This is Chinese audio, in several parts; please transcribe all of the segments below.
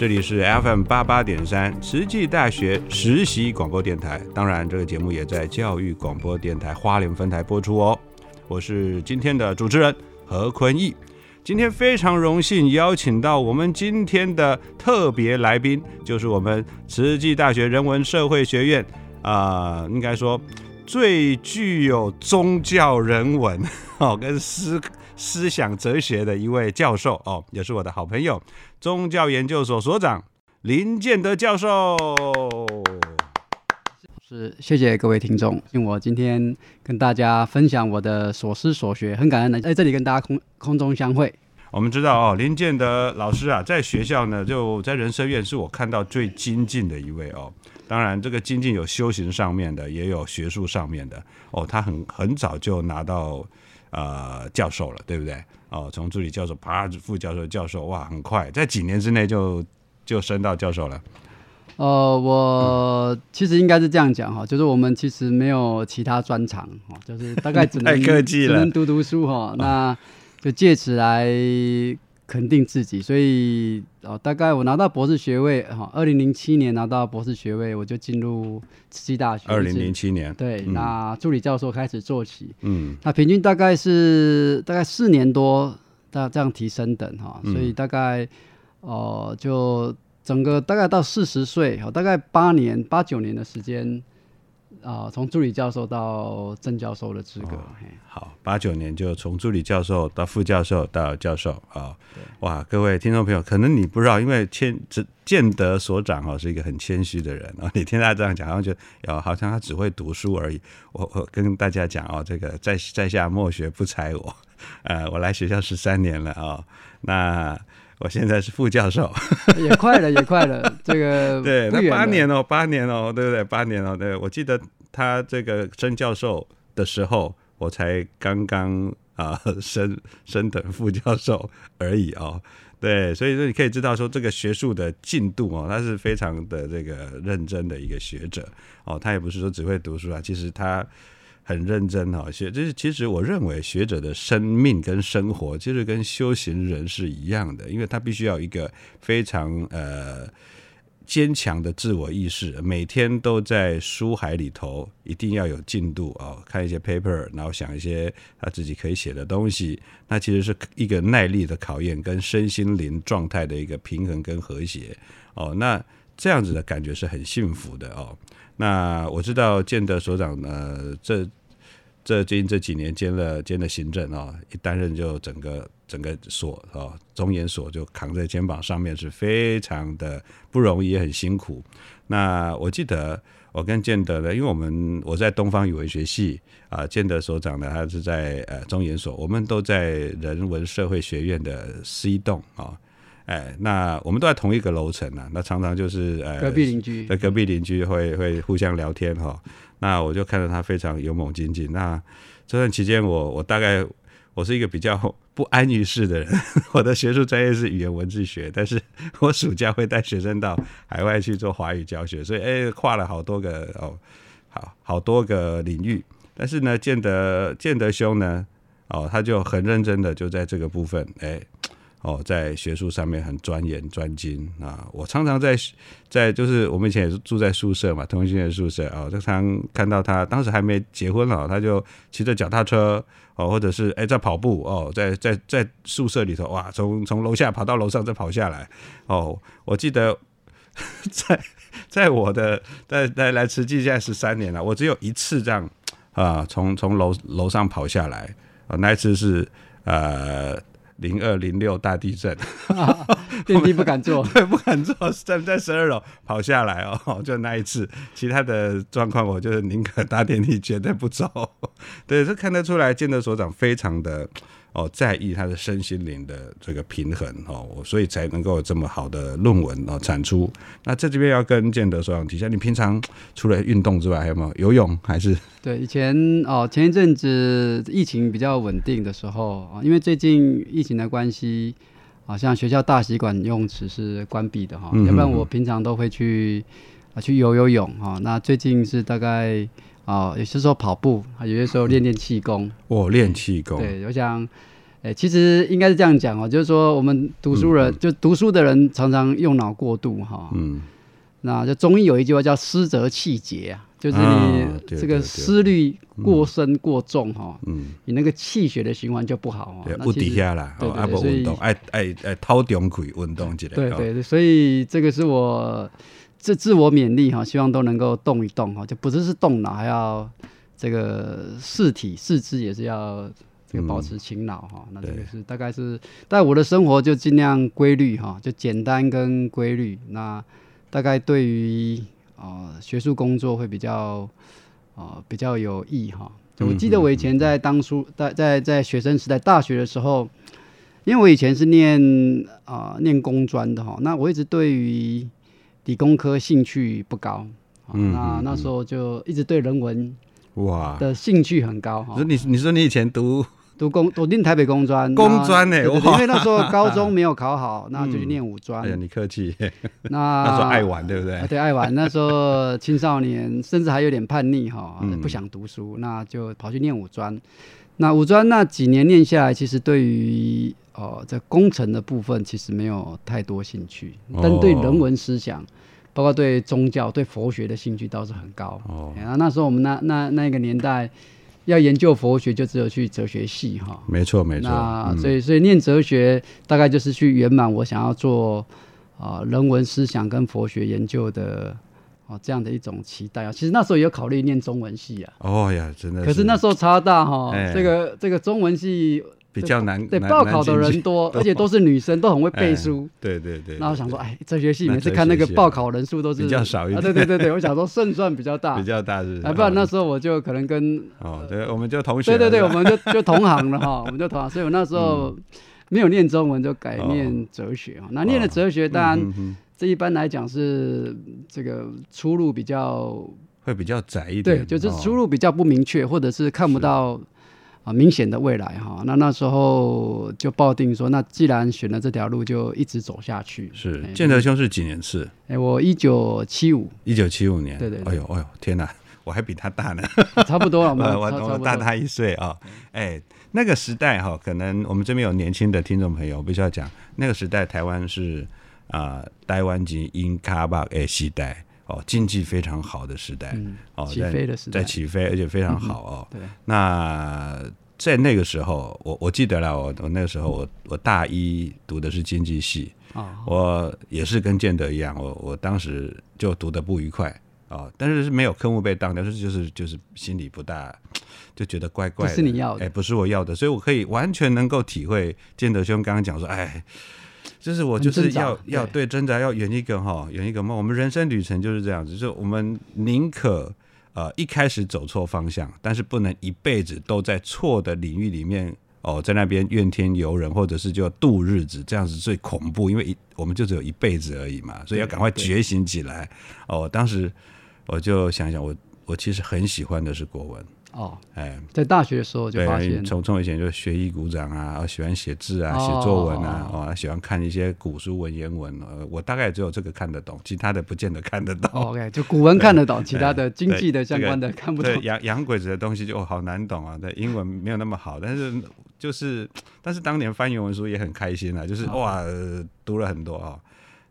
这里是 FM 八八点三慈济大学实习广播电台。当然，这个节目也在教育广播电台花莲分台播出哦。我是今天的主持人何坤义。今天非常荣幸邀请到我们今天的特别来宾，就是我们慈济大学人文社会学院啊、应该说最具有宗教人文哦跟思思想哲学的一位教授哦，也是我的好朋友，宗教研究所所长林建德教授。是，谢谢各位听众，因我今天跟大家分享我的所思所学，很感恩能在这里跟大家空空中相会。我们知道哦，林建德老师啊，在学校呢，就在人生院是我看到最精进的一位哦。当然，这个精进有修行上面的，也有学术上面的哦。他很很早就拿到呃教授了，对不对？哦，从助理教授爬副教授、教授，哇，很快，在几年之内就就升到教授了。呃，我其实应该是这样讲哈，就是我们其实没有其他专长哈，就是大概只能 太客气了只能读读书哈，那就借此来肯定自己。所以哦，大概我拿到博士学位哈，二零零七年拿到博士学位，我就进入慈济大学。二零零七年，对，嗯那助理教授开始做起，嗯那平均大概是大概四年多，大这样提升等哈，嗯所以大概哦、就整个大概到四十岁，哦，大概八年八九年的时间，啊、从助理教授到正教授的资格，哦好，八九年就从助理教授到副教授到教授啊、哇，各位听众朋友，可能你不知道，因为谦只建德所长哦是一个很谦虚的人啊、你听他这样讲，好像觉得哦，好像他只会读书而已。我我跟大家讲哦，这个在在下莫学不才我，呃，我来学校十三年了啊、那我现在是副教授，也快了，也快了，这个对，那八年哦，八年哦，对不对？八年哦，对，我记得他这个升教授的时候，我才刚刚啊、升升等副教授而已哦。对，所以说你可以知道说这个学术的进度哦，他是非常的这个认真的一个学者哦，他也不是说只会读书啊，其实他很认真哦。学就是其实我认为学者的生命跟生活其实跟修行人是一样的，因为他必须要一个非常呃。坚强的自我意识，每天都在书海里头，一定要有进度哦，看一些 paper，然后想一些他自己可以写的东西。那其实是一个耐力的考验，跟身心灵状态的一个平衡跟和谐哦。那这样子的感觉是很幸福的哦。那我知道建德所长呃，这这最近这几年兼了兼了行政哦，一担任就整个整个所哦，中研所就扛在肩膀上面，是非常的不容易，也很辛苦。那我记得我跟建德呢，因为我们我在东方语文学系啊，建德所长呢，他是在呃中研所，我们都在人文社会学院的 C 栋啊。哎，那我们都在同一个楼层啊，那常常就是呃隔壁邻居在隔壁邻居会会互相聊天哈、那我就看到他非常勇猛精进。那这段期间我，我大概我是一个比较不安于世的人，我的学术专业是语言文字学，但是 我暑假会带学生到海外去做华语教学，所以哎，跨了好多个哦，好好多个领域。但是呢，建德建德兄呢，哦，他就很认真的就在这个部分，哎。哦，在学术上面很钻研专精啊！我常常在在就是我们以前也是住在宿舍嘛，同性恋宿舍啊，经常看到他当时还没结婚哦，他就骑着脚踏车哦，或者是哎在跑步哦，在在在宿舍里头哇，从从楼下跑到楼上再跑下来哦。我记得在在我的在在来慈济现在十三年了，我只有一次这样啊，从从楼楼上跑下来啊，那一次是呃。零二零六大地震，电梯不敢坐，对，不敢坐，站在十二楼跑下来哦，就那一次，其他的状况我就是宁可搭电梯，绝对不走。对，这看得出来，建德所长非常的。哦，在意他的身心灵的这个平衡哦，所以才能够有这么好的论文哦产出。那在这边要跟建德所长提下，你平常除了运动之外，还有没有游泳？还是对以前哦，前一阵子疫情比较稳定的时候啊，因为最近疫情的关系，好像学校大洗馆游泳池是关闭的哈，要不然我平常都会去啊去游游泳哈。那最近是大概。哦，有些时候跑步，有些时候练练气功。哦，练气功。对，我想，哎，其实应该是这样讲哦，就是说我们读书人，就读书的人常常用脑过度哈。嗯。那就中医有一句话叫“思则气结”啊，就是你这个思虑过深过重哈，嗯，你那个气血的循环就不好哦。不底下啦，哦，不运动，爱爱爱掏中可以运动起来。对对，所以这个是我。自自我勉励哈，希望都能够动一动哈，就不只是动脑，还要这个四体四肢也是要这个保持勤劳哈。那这个是大概是，但我的生活就尽量规律哈，就简单跟规律。那大概对于啊学术工作会比较啊比较有益哈。我记得我以前在当初在在在学生时代大学的时候，因为我以前是念啊念工专的哈，那我一直对于理工科兴趣不高，那那时候就一直对人文哇的兴趣很高哈。你你说你以前读读工读念台北工专，工专呢？因为那时候高中没有考好，那就去念五专。哎呀，你客气。那 那时候爱玩，对不对？对，爱玩。那时候青少年，甚至还有点叛逆哈，不想读书，那就跑去念五专。那五专那几年念下来，其实对于哦在工程的部分，其实没有太多兴趣，但对人文思想。包括对宗教、对佛学的兴趣倒是很高。哦，然后那时候我们那那那个年代要研究佛学，就只有去哲学系哈。没错，没错。那所以所以念哲学，大概就是去圆满我想要做啊人文思想跟佛学研究的哦这样的一种期待啊。其实那时候也有考虑念中文系啊。哦呀，真的。可是那时候差大哈，这个这个中文系。比较难，对报考的人多，而且都是女生，都很会背书。对对对。那我想说，哎，哲学系每次看那个报考人数都是比较少一点。对对对对，我想说胜算比较大。比较大是。哎，不然那时候我就可能跟哦，对，我们就同学。对对对，我们就就同行了哈，我们就同行。所以我那时候没有念中文，就改念哲学啊。那念了哲学，当然这一般来讲是这个出路比较会比较窄一点。对，就是出路比较不明确，或者是看不到。啊，明显的未来哈，那那时候就抱定说，那既然选了这条路，就一直走下去。是建德兄是几年次？哎，我一九七五，一九七五年。对对。哎呦哎呦，天哪，我还比他大呢。差不多了，我 我大他一岁啊。哎，那个时代哈，可能我们这边有年轻的听众朋友，必须要讲，那个时代台湾是啊，台湾及英卡巴诶时代。哦，经济非常好的时代，哦，起飞的时代，在起飞，而且非常好 哦。对，那在那个时候，我我记得了，我我那个时候，我我大一读的是经济系哦，我也是跟建德一样，我我当时就读的不愉快哦，但是是没有科目被当掉，是就是就是心里不大，就觉得怪怪的，是你要的，哎，不是我要的，所以我可以完全能够体会建德兄刚刚讲说，哎。就是我就是要要对挣扎要圆一个哈圆一个梦，我们人生旅程就是这样子，就是我们宁可呃一开始走错方向，但是不能一辈子都在错的领域里面哦，在那边怨天尤人，或者是就度日子，这样子最恐怖，因为一我们就只有一辈子而已嘛，所以要赶快觉醒起来哦。当时我就想想，我我其实很喜欢的是国文哦，哎，在大学的时候就对发现，从从以前就学艺鼓掌啊，喜欢写字啊，哦写作文啊，哦，喜欢看一些古书文言文，呃，我大概只有这个看得懂，其他的不见得看得懂。哦 OK，就古文看得懂，其他的对经济的相关的看不懂对。洋洋鬼子的东西就哦好难懂啊，对英文没有那么好，但是就是但是当年翻原文书也很开心啊，就是哇、呃读了很多啊、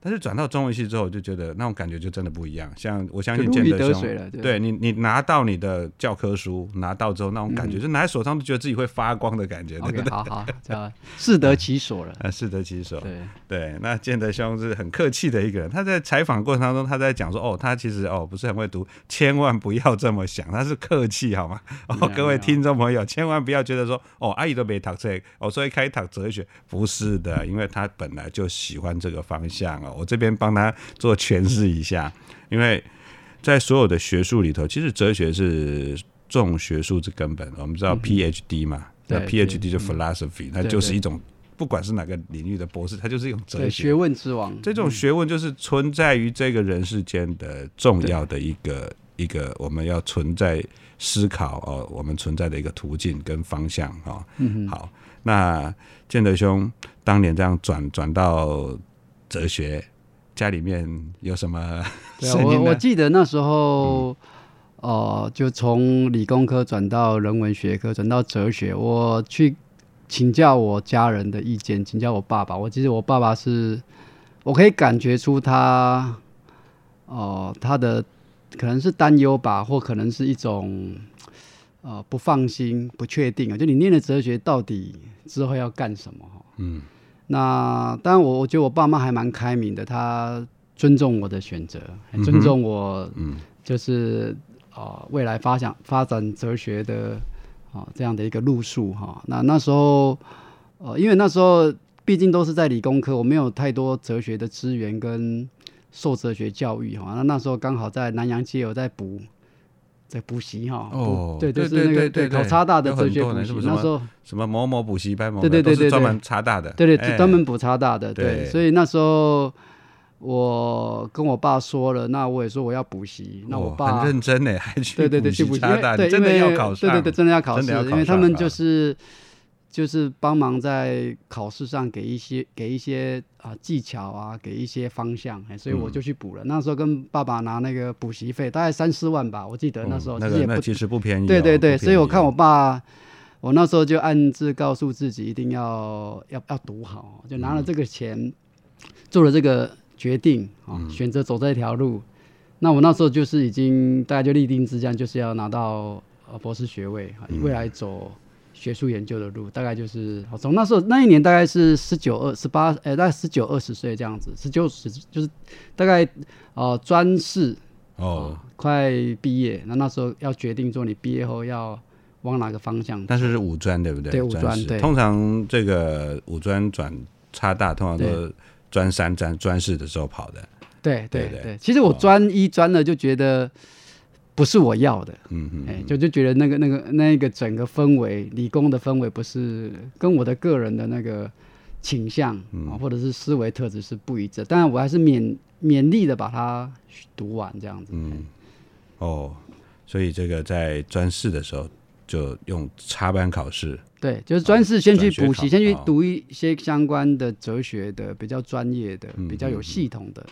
但是转到中文系之后，就觉得那种感觉就真的不一样。像我相信建德兄，对对你你拿到你的教科书，拿到之后那种感觉，嗯就拿在手上都觉得自己会发光的感觉，对不 OK，对？好 好，这样适得其所了。啊，适得其所。对，对，那建德兄是很客气的一个人。他在采访过程当中，他在讲说，哦，他其实哦不是很会读，千万不要这么想，他是客气好吗？哦，各位听众朋友，千万不要觉得说，哦，阿姨都没读这个，哦，所以开读哲学，不是的，因为他本来就喜欢这个方向哦。我这边帮他做诠释一下，因为在所有的学术里头，其实哲学是重学术之根本。我们知道 PhD 嘛，那 PhD 就 philosophy，它就是一种。不管是哪个领域的博士，他就是一种哲，学学。问之王，这种学问就是存在于这个人世间的重要的一个一个我们要存在思考哦，我们存在的一个途径跟方向哦。嗯，好，那建德兄当年这样转转到哲学，家里面有什么对啊，我？我记得那时候，哦、就从理工科转到人文学科，转到哲学，我去请教我家人的意见，请教我爸爸。我记得我爸爸是，我可以感觉出他，哦、他的可能是担忧吧，或可能是一种。呃，不放心、不确定啊，就你念的哲学到底之后要干什么？哈，嗯那当然我，我觉得我爸妈还蛮开明的，他尊重我的选择，尊重我嗯。就是啊、呃未来发展发展哲学的啊、这样的一个路数哈、那那时候呃，因为那时候毕竟都是在理工科，我没有太多哲学的资源跟受哲学教育哈、那那时候刚好在南洋街有在补。在补习哈，哦对，就是对那个对对对考差大的有很哲学补习那时候什么某某补习班，某对对对对专门差大的，对对，哎。专门补差大的，对，所以那时候我跟我爸说了，那我也说我要补习，那我哦爸很认真呢，还去对对对补去补习，对，真的要考试，对对对，真的要考试，因为他们就是就是帮忙在考试上给一些给一些啊、技巧啊，给一些方向，哎所以我嗯就去补了。那时候跟爸爸拿那个补习费，大概三四万吧，我记得那时候哦那其实也不个那其实不便宜哦，对对对，所以我看我爸，我那时候就暗自告诉自己一定要要要读好，就拿了这个钱，做了这个决定啊、嗯选择走这条路。那我那时候就是已经大家就立定志向，就是要拿到呃博士学位，未来走学术研究的路，大概就是好从那时候那一年大概是十九二十八，呃，大概十九二十岁这样子，十九十就是大概呃专四哦，快毕业，那那时候要决定说你毕业后要往哪个方向。但是是五专对不对？对五专士对通常这个五专转差大，通常都是专三、专专四的时候跑的。对对对对对，其实我哦专一专了就觉得不是我要的，嗯嗯，哎、就就觉得那个那个那个整个氛围，理工的氛围不是跟我的个人的那个倾向啊、嗯或者是思维特质是不一致。当然，我还是勉勉力的把它读完这样子。嗯，哦，所以这个在专四的时候就用插班考试，对，就是专四先去补习，先去哦读一些相关的哲学的、比较专业的、嗯比较有嗯系统的。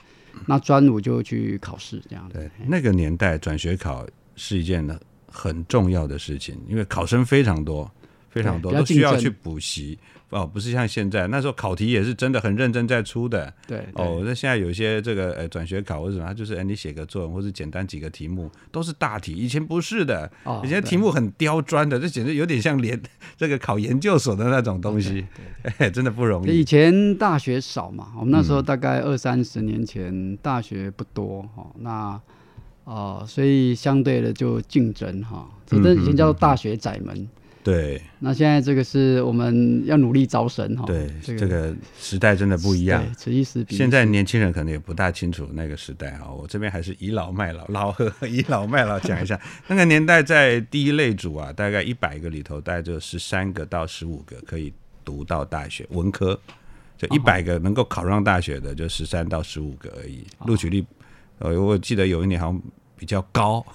那专五就去考试这样的。对，那个年代转学考是一件很重要的事情，因为考生非常多，非常多，都需要去补习。哦，不是像现在那时候考题也是真的很认真在出的。对哦，那现在有一些这个呃转学考或者什么，它就是哎你写个作文或者简单几个题目都是大题，以前不是的，哦以前题目很刁钻的，这简直有点像连 这个考研究所的那种东西，哎，真的不容易。以。前大学少嘛，我们那时嗯。候大概二三十年前大学不多哦，那哦、所以相对的就竞争哈，这这以前叫做大学窄门，对那现在这个是我们要努力招生哈。对，哦这个这个时代真的不一样。对，此一时彼一时。现在年轻人可能也不大清楚那个时代啊、我这边还是倚老卖老，老呵 倚老卖老讲一下，那个年代在第一类组啊，大概一百个里头，大概就十三个到十五个可以读到大学文科，就一百个能够考上大学的，就十三到十五个而已，录取率，呃，我记得有一年好像比较高，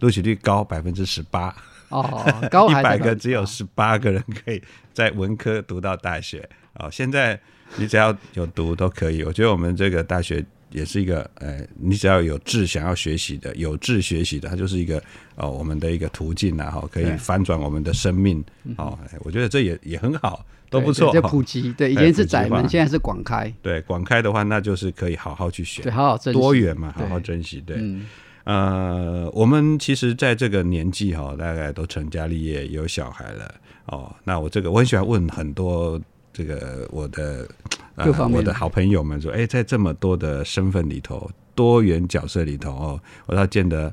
录取率高百分之十八。哦，高 一百个只有哦十八个人可以在文科读到大学哦。现在你只要有读都可以。我觉得我们这个大学也是一个，呃，你只要有志想要学习的，有志学习的，它就是一个哦，我们的一个途径啊，哈，可以对翻转我们的生命哦。哎我觉得这也也很好，都不错。就普及，对，以哎前是窄门，现在是广开，对广开的话，那就是可以好好去学对，，好好珍惜多元嘛，好好珍惜。对，嗯，呃，我们其实在这个年纪哈、大概都成家立业，有小孩了哦。那我这个我很喜欢问很多这个我的、呃、我的好朋友们说，哎，在这么多的身份里头，多元角色里头哦，我倒见得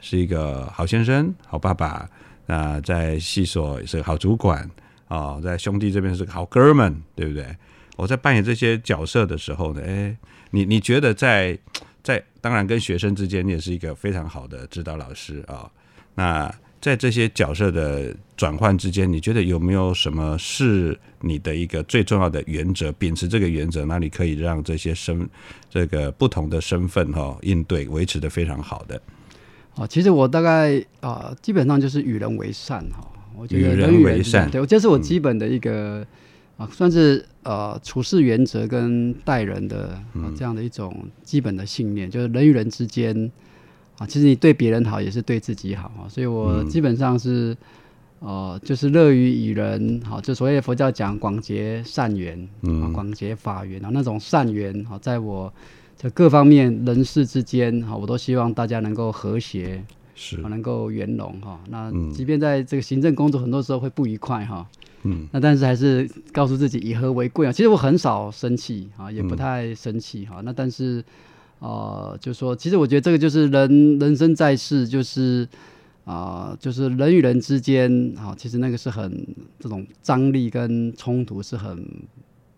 是一个好先生、好爸爸，那在系所是个好主管哦，在兄弟这边是个好哥们，对不对？我在扮演这些角色的时候呢，哎，你你觉得在在当然跟学生之间，你也是一个非常好的指导老师啊、那在这些角色的转换之间，你觉得有没有什么是你的一个最重要的原则？秉持这个原则，那你可以让这些身这个不同的身份哈、应对维持的非常好的。啊，其实我大概啊、基本上就是与人为善哈。我觉得与人人为善对，这是我基本的一个啊，算是呃处事原则跟待人的啊这样的一种基本的信念，就是人与人之间啊，其实你对别人好也是对自己好啊。所以我基本上是呃，就是乐于与人好，就所谓佛教讲广结善缘啊，嗯广结法缘啊，那种善缘好，在我这各方面人事之间哈，我都希望大家能够和谐，是啊，能够圆融哈。那嗯即便在这个行政工作，很多时候会不愉快哈，嗯那但是还是告诉自己以和为贵啊。其实我很少生气啊，也不嗯太生气哈。那但是呃，就说其实我觉得这个就是人人生在世，就是啊、就是人与人之间啊，其实那个是很这种张力跟冲突是很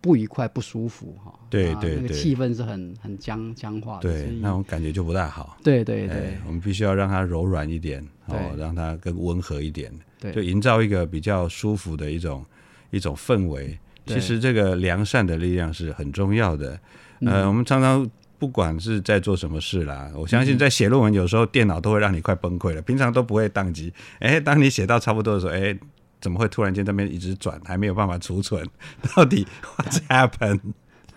不愉快、不舒服哈。对对对气氛是很很僵僵化的。所对，那种感觉就不大好。对对对哎，我们必须要让它柔软一点，哦，让它更温和一点，对就营造一个比较舒服的一种一种氛围。其实这个良善的力量是很重要的。嗯呃，我们常常不管是在做什么事啦，我相信在写论文，有时候电脑都会让你快崩溃了，平常都不会宕机。哎，当你写到差不多的时候，哎，怎么会突然间这边一直转，还没有办法储存？到底 what's happened？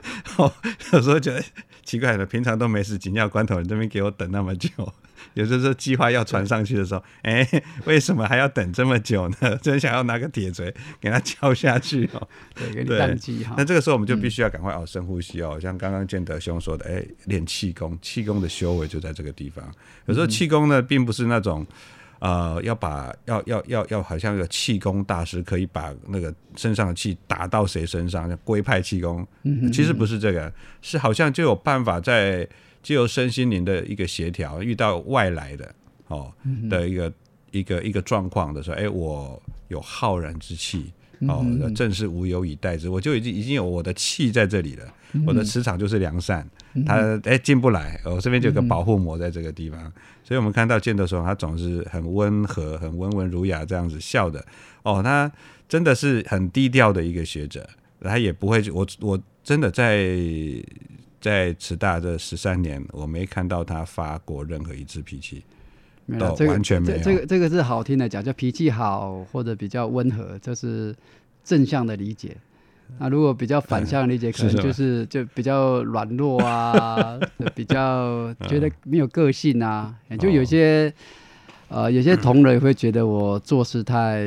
哦，有时候觉得奇怪了，平常都没事，紧要关头你这边给我等那么久。有时候计划要传上去的时候，哎，为什么还要等这么久呢？真想要拿个铁锤给它敲下去哦。对，给你对宕机哈那。这个时候我们就必须要赶快哦深呼吸哦，像刚刚建德兄说的，哎，练气功，气功的修为就在这个地方。有时候气功呢，并不是那种。呃，要把要要要要，好像一个气功大师可以把那个身上的气打到谁身上，像龟派气功，其实不是这个，是好像就有办法在借由身心灵的一个协调，遇到外来的哦的一个一个一个状况的时候，哎，我有浩然之气。哦，正是无有以待之，我就已经已经有我的气在这里了，我的磁场就是良善，它哎进不来，我这边就有个保护膜在这个地方，所以我们看到见的时候，他总是很温和、很温文儒雅这样子笑的，哦，他真的是很低调的一个学者，他也不会，我我真的在在慈大这十三年，我没看到他发过任何一次脾气，都没有这个完全没有。这这个这个是好听的讲，叫脾气好或者比较温和，这是正向的理解。那 如果比较反向的理解，可能就是就比较软弱啊，就比较觉得没有个性啊，就有些。呃，有些同仁会觉得我做事太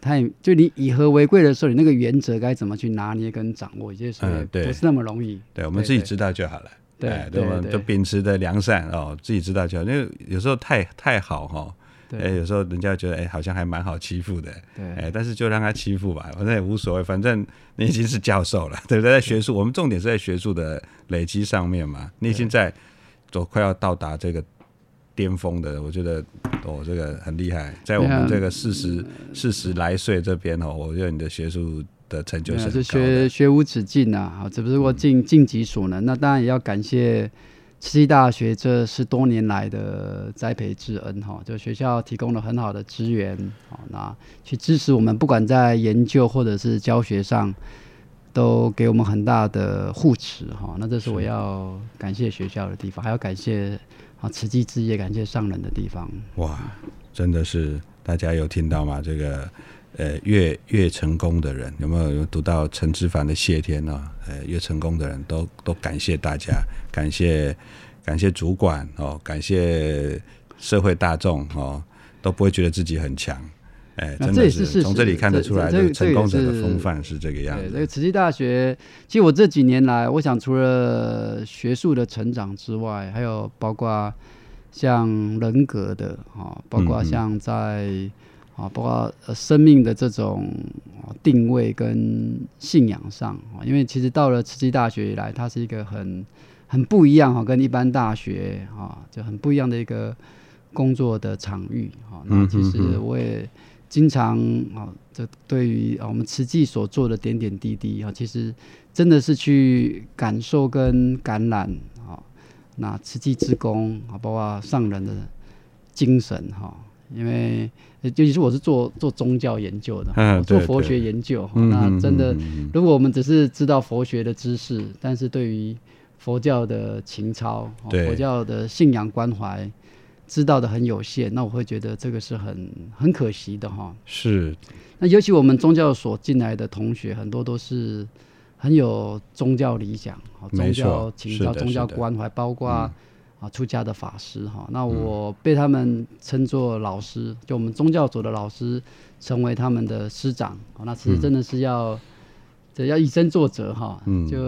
太，就你以和为贵的时候，你那个原则该怎么去拿捏跟掌握，有些时候不是那么容易。对我们自己知道就好了。对我们就秉持的良善哦，自己知道就好。因为有时候太太好哈，对哎，有时候人家觉得哎，好像还蛮好欺负的，对。哎，但是就让他欺负吧，反正也无所谓，反正你已经是教授了，对不对？在学术，我们重点是在学术的累积上面嘛，你已经在走快要到达这个巅峰的，我觉得哦，这个很厉害，在我们这个四十四十来岁这边哦，我觉得你的学术的成就是学学无止境呐、啊，只不过尽尽己所能。那当然也要感谢慈济大学这是多年来的栽培之恩哈，就学校提供了很好的资源，好，那去支持我们，不管在研究或者是教学上，都给我们很大的护持哈。那这是我要感谢学校的地方，还要感谢啊慈济之业，感谢上人的地方。哇，真的是大家有听到吗？这个呃，越越成功的人，有没有有读到陈之凡的《谢天》呢？呃，越成功的人都都感谢大家，感谢感谢主管哦，感谢社会大众哦，都不会觉得自己很强。哎，真的是从这里看得出来，这成功者的风范是这个样子。这个慈济大学，其实我这几年来，我想除了学术的成长之外，还有包括像人格的啊，包括像在啊，包括生命的这种定位跟信仰上啊，因为其实到了慈济大学以来，它是一个很很不一样哈，跟一般大学啊就很不一样的一个工作的场域哈。那其实我也。经常啊，这对于啊我们慈济所做的点点滴滴啊，其实真的是去感受跟感染啊，那慈济之功啊，包括上人的精神哈。因为尤其是我是做做宗教研究的，做佛学研究，那真的，如果我们只是知道佛学的知识，但是对于佛教的情操，佛教的信仰关怀。知道的很有限，那我会觉得这个是很很可惜的哈。是，那尤其我们宗教所进来的同学，很多都是很有宗教理想、宗教情操、宗教关怀，包括啊出家的法师哈。那我被他们称作老师，就我们宗教组的老师，成为他们的师长。那其实真的是要这要以身作则哈。嗯，就。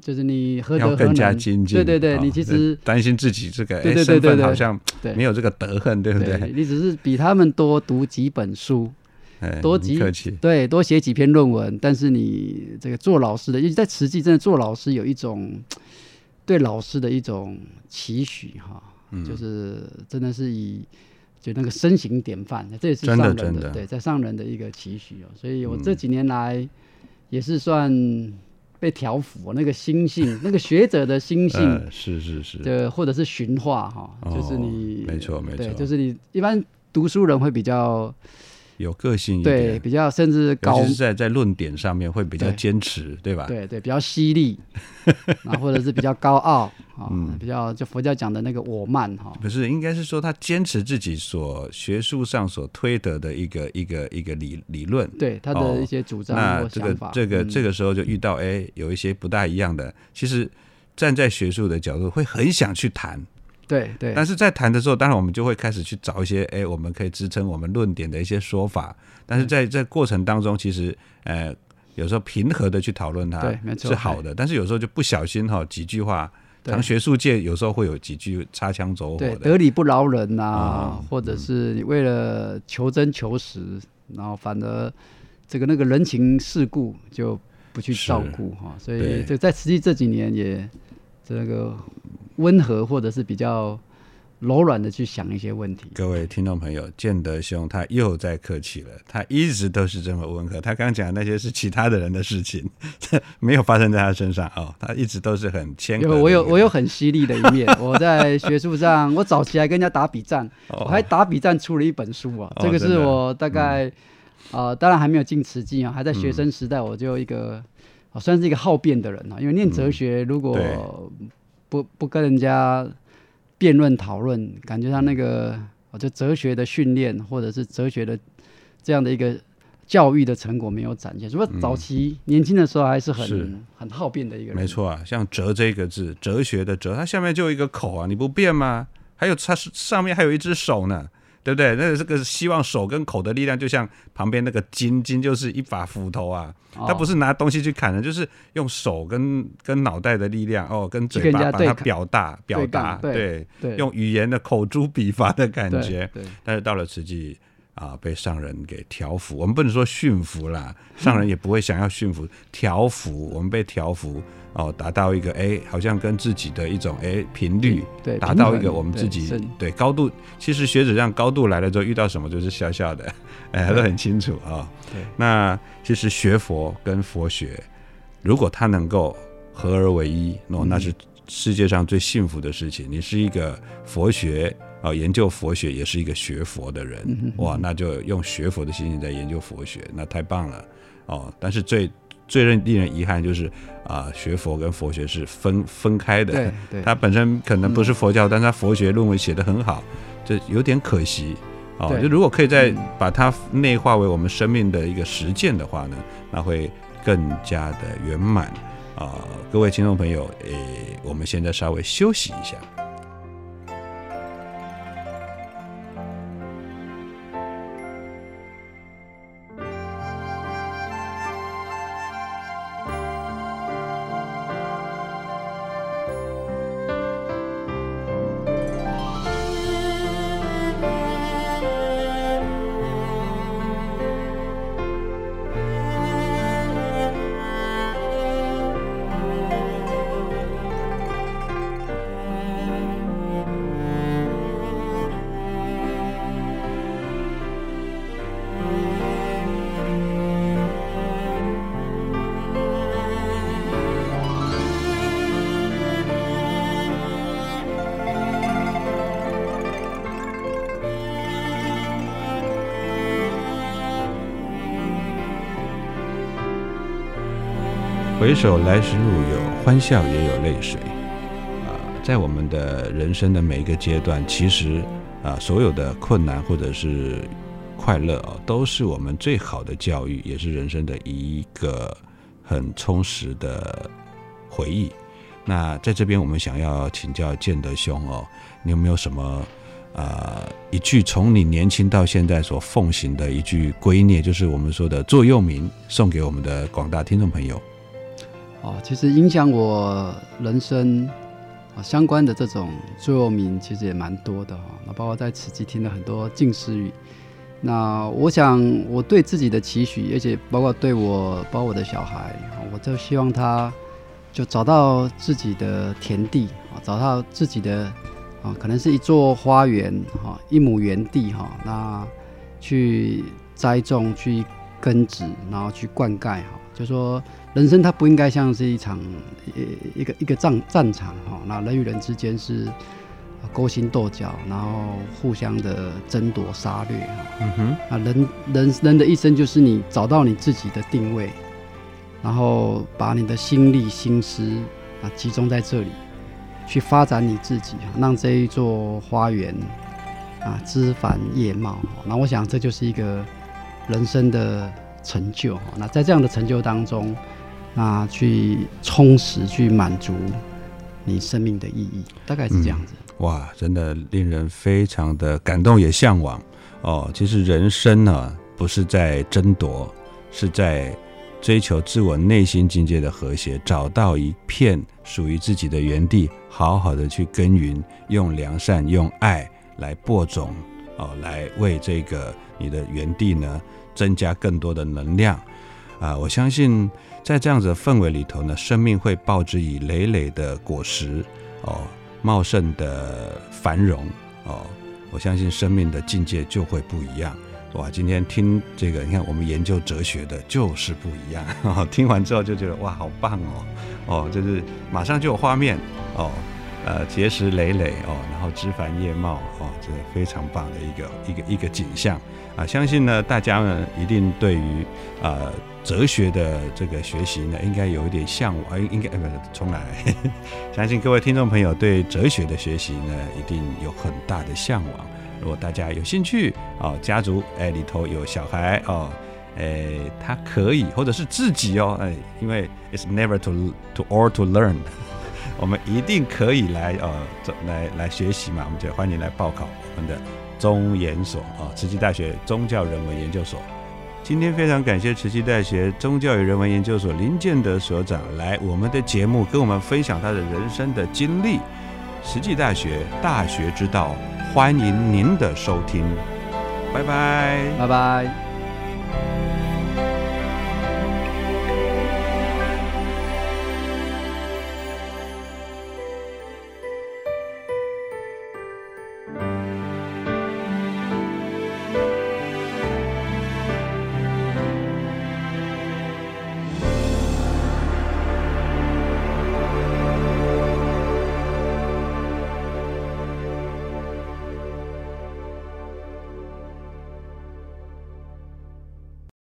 就是你何德何能？对对对，你其实担心自己这个身份好像没有这个德恨，对不对？你只是比他们多读几本书，多几对多写几篇论文，但是你这个做老师的，因为在实际真的做老师有一种对老师的一种期许哈，就是真的是以就那个身形典范，这也是上人的对在上人的一个期许哦。所以我这几年来也是算。被调服那个心性，那个学者的心性，是是是，对，或者是驯化哈，就是你，没错没错，就是你一般读书人会比较。有个性一点，对，比较甚至高，是在在论点上面会比较坚持，对吧？对对，比较犀利，啊，或者是比较高傲啊，比较就佛教讲的那个我慢哈。不是，应该是说他坚持自己所学术上所推得的一个一个一个理理论，对他的一些主张那这个这个这个时候就遇到哎，有一些不大一样的，其实站在学术的角度会很想去谈。对对，但是在谈的时候，当然我们就会开始去找一些，哎，我们可以支撑我们论点的一些说法。但是在这过程当中，其实，呃，有时候平和的去讨论它是好的，但是有时候就不小心哈，几句话，像学术界有时候会有几句擦枪走火的，得理不饶人呐，或者是你为了求真求实，然后反而这个那个人情世故就不去照顾哈，所以就在实际这几年也这个。温和或者是比较柔软的去想一些问题。各位听众朋友，建德兄他又在客气了，他一直都是这么温和。他刚讲的那些是其他的人的事情，没有发生在他身上哦。他一直都是很谦和。我有我有很犀利的一面。我在学术上，我早期还跟人家打比战，我还打比战出了一本书啊。这个是我大概啊，当然还没有进慈济啊，还在学生时代，我就一个算是一个好辩的人啊。因为念哲学如果不不跟人家辩论讨论，感觉上那个我就哲学的训练或者是哲学的这样的一个教育的成果没有展现。如果早期年轻的时候还是很很好辩的一个人，没错啊，像“哲”这个字，哲学的“哲”，它下面就有一个口啊，你不变吗？还有它是上面还有一只手呢。对不对？那这个希望手跟口的力量，就像旁边那个金金，就是一把斧头啊。他不是拿东西去砍的，就是用手跟跟脑袋的力量哦，跟嘴巴把它表达表达。对，用语言的口诛笔伐的感觉。但是到了实际啊，被上人给调服。我们不能说驯服啦，上人也不会想要驯服，调服。我们被调服。哦，达到一个哎，好像跟自己的一种哎频率，对，达到一个我们自己对高度。其实学者这样高度来了之后，遇到什么就是笑笑的，哎，都很清楚啊。对，那其实学佛跟佛学，如果他能够合而为一，那那是世界上最幸福的事情。你是一个佛学啊，研究佛学也是一个学佛的人，哇，那就用学佛的心情在研究佛学，那太棒了哦。但是最最令令人遗憾就是啊，学佛跟佛学是分分开的。对 对，他本身可能不是佛教，但他佛学论文写得很好，这有点可惜哦，就如果可以再嗯把它内化为我们生命的一个实践的话呢，那会更加的圆满啊、各位听众朋友，诶，我们现在稍微休息一下。回首来时路有欢笑，也有泪水。啊、在我们的人生的每一个阶段，其实啊、所有的困难或者是快乐啊、都是我们最好的教育，也是人生的一个很充实的回忆。那在这边，我们想要请教建德兄哦，你有没有什么呃一句从你年轻到现在所奉行的一句圭臬，就是我们说的座右铭，送给我们的广大听众朋友？哦，其实影响我人生啊相关的这种座右铭，其实也蛮多的哈、那包括在此际听了很多近思语。那我想我对自己的期许，而且包括对我，包括我的小孩，我就希望他就找到自己的田地啊，找到自己的啊，可能是一座花园哈，一亩园地哈，那去栽种、去根植，然后去灌溉哈，就说人生它不应该像是一场一一个一个战战场哈，那人与人之间是呃勾心斗角，然后互相的争夺杀掠哈。嗯哼，啊，人人人的一生就是你找到你自己的定位，然后把你的心力、心思啊集中在这里，去发展你自己，让这一座花园啊枝繁叶茂。那我想这就是一个人生的成就。那在这样的成就当中，那去充实、去满足你生命的意义，大概是这样子。哇，真的令人非常的感动，也向往哦。其实人生呢，不是在争夺，是在追求自我内心境界的和谐，找到一片属于自己的园地，好好的去耕耘，用良善、用爱来播种哦，来为这个你的园地呢增加更多的能量啊！我相信在这样子的氛围里头呢，生命会报之以累累的果实哦。茂盛的繁荣哦，我相信生命的境界就会不一样。哇，今天听这个，你看我们研究哲学的就是不一样。听完之后就觉得哇，好棒哦，哦，就是马上就有画面哦，呃，结实累累哦，然后枝繁叶茂哦，这个非常棒的一个一个一个景象啊！相信呢，大家呢一定对于呃哲学的这个学习呢，应该有一点向往，应该呃不重来。相信各位听众朋友对哲学的学习呢，一定有很大的向往。如果大家有兴趣哦，家族哎里头有小孩哦，哎他可以或者是自己哦，哎，因为 it's never to to or to learn，我们一定可以来呃这来来学习嘛，我们就欢迎来报考我们的中研所啊，慈济大学宗教人文研究所。今天非常感谢慈济大学宗教与人文研究所林建德所长来我们的节目，跟我们分享他的人生的经历。慈济大学大学之道，欢迎您的收听，拜拜。拜拜。